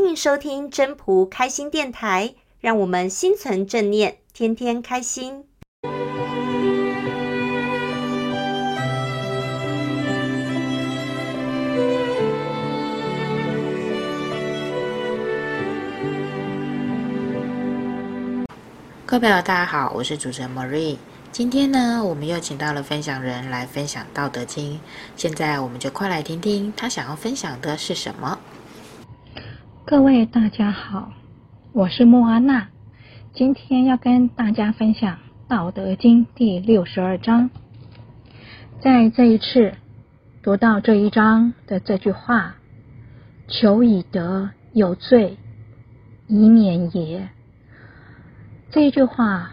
欢迎收听真朴开心电台，让我们心存正念，天天开心。各位朋友，大家好，我是主持人 Marie。今天呢，我们又请到了分享人来分享《道德经》。现在，我们就快来听听他想要分享的是什么。各位大家好，我是莫安娜。今天要跟大家分享《道德经》第六十二章。在这一次读到这一章的这句话：“求以得有罪，以免也。”这句话，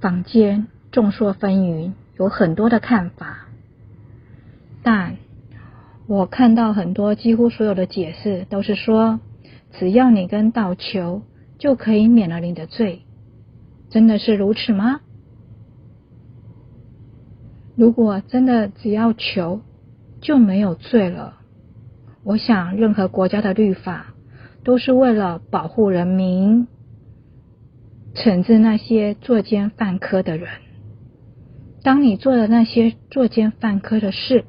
坊间。众说纷纭，有很多的看法，但我看到很多，几乎所有的解释都是说，只要你跟道求，就可以免了你的罪。真的是如此吗？如果真的只要求，就没有罪了，我想任何国家的律法都是为了保护人民，惩治那些作奸犯科的人。当你做了那些作奸犯科的事，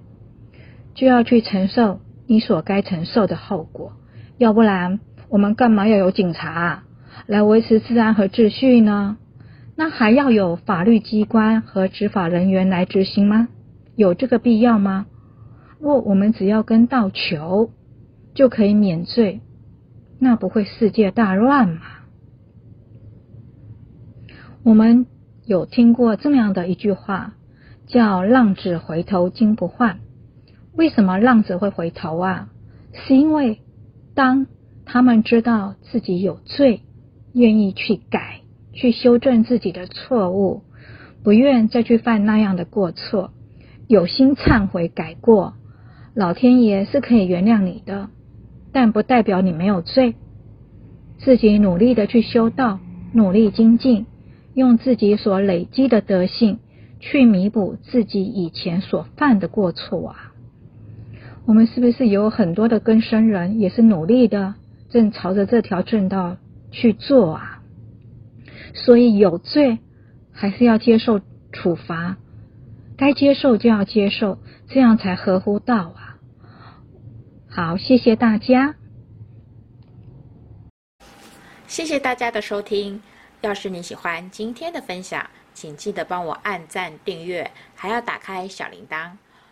就要去承受你所该承受的后果。要不然，我们干嘛要有警察来维持治安和秩序呢？那还要有法律机关和执法人员来执行吗？有这个必要吗？若我们只要跟道求，就可以免罪，那不会世界大乱吗？我们。有听过这么样的一句话，叫“浪子回头金不换”。为什么浪子会回头啊？是因为当他们知道自己有罪，愿意去改、去修正自己的错误，不愿再去犯那样的过错，有心忏悔改过，老天爷是可以原谅你的，但不代表你没有罪。自己努力的去修道，努力精进。用自己所累积的德性去弥补自己以前所犯的过错啊！我们是不是有很多的更生人也是努力的，正朝着这条正道去做啊？所以有罪还是要接受处罚，该接受就要接受，这样才合乎道啊！好，谢谢大家，谢谢大家的收听。要是你喜欢今天的分享，请记得帮我按赞、订阅，还要打开小铃铛。